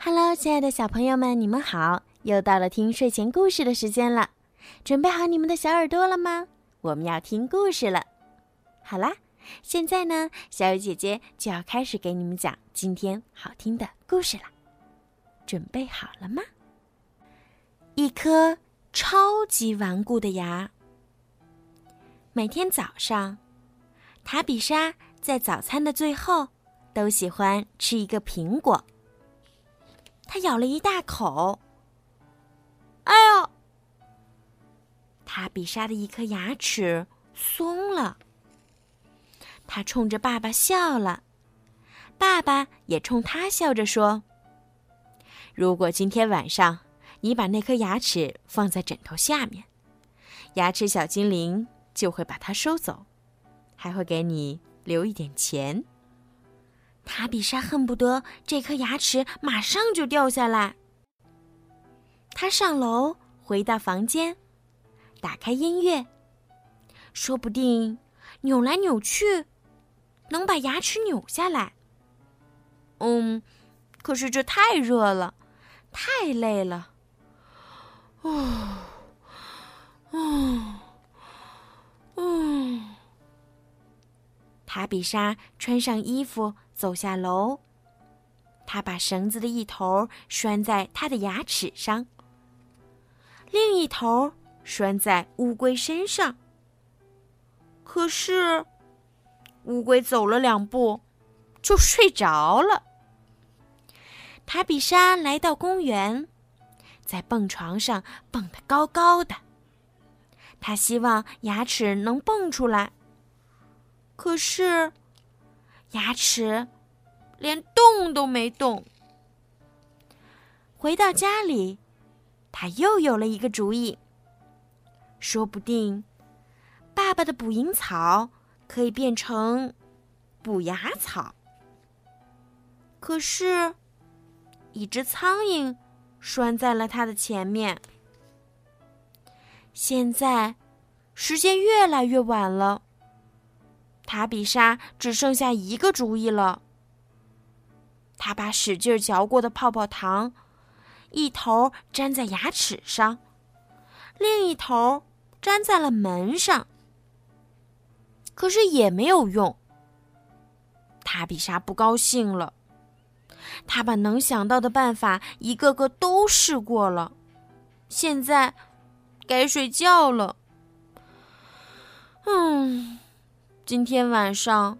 Hello，亲爱的小朋友们，你们好！又到了听睡前故事的时间了，准备好你们的小耳朵了吗？我们要听故事了。好啦，现在呢，小雨姐姐就要开始给你们讲今天好听的故事了。准备好了吗？一颗超级顽固的牙。每天早上，塔比莎在早餐的最后都喜欢吃一个苹果。他咬了一大口，哎呦！塔比莎的一颗牙齿松了。他冲着爸爸笑了，爸爸也冲他笑着说：“如果今天晚上你把那颗牙齿放在枕头下面，牙齿小精灵就会把它收走，还会给你留一点钱。”塔比莎恨不得这颗牙齿马上就掉下来。他上楼回到房间，打开音乐，说不定扭来扭去，能把牙齿扭下来。嗯，可是这太热了，太累了。哦，哦，嗯。塔比莎穿上衣服。走下楼，他把绳子的一头拴在他的牙齿上，另一头拴在乌龟身上。可是，乌龟走了两步，就睡着了。塔比莎来到公园，在蹦床上蹦得高高的。他希望牙齿能蹦出来，可是。牙齿连动都没动。回到家里，他又有了一个主意。说不定，爸爸的捕蝇草可以变成补牙草。可是，一只苍蝇拴在了他的前面。现在，时间越来越晚了。塔比莎只剩下一个主意了。他把使劲嚼过的泡泡糖，一头粘在牙齿上，另一头粘在了门上。可是也没有用。塔比莎不高兴了。他把能想到的办法一个个都试过了，现在该睡觉了。嗯。今天晚上，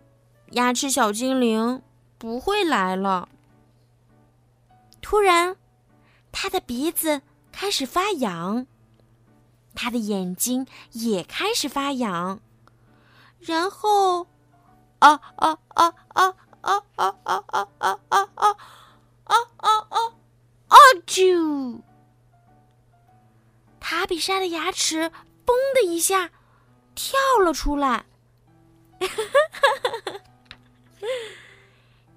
牙齿小精灵不会来了。突然，他的鼻子开始发痒，他的眼睛也开始发痒，然后，啊啊啊啊啊啊啊啊啊啊啊啊啊啊！啊啾！塔比莎的牙齿“嘣”的一下跳了出来。哈哈哈！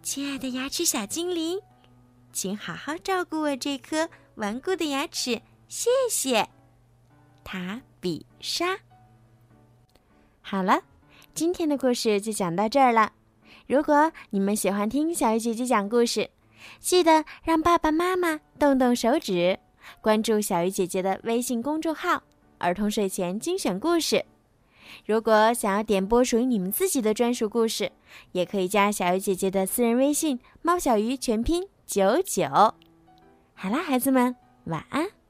亲爱的牙齿小精灵，请好好照顾我这颗顽固的牙齿，谢谢，塔比莎。好了，今天的故事就讲到这儿了。如果你们喜欢听小鱼姐姐讲故事，记得让爸爸妈妈动动手指，关注小鱼姐姐的微信公众号“儿童睡前精选故事”。如果想要点播属于你们自己的专属故事，也可以加小鱼姐姐的私人微信“猫小鱼”全拼九九。好啦，孩子们，晚安。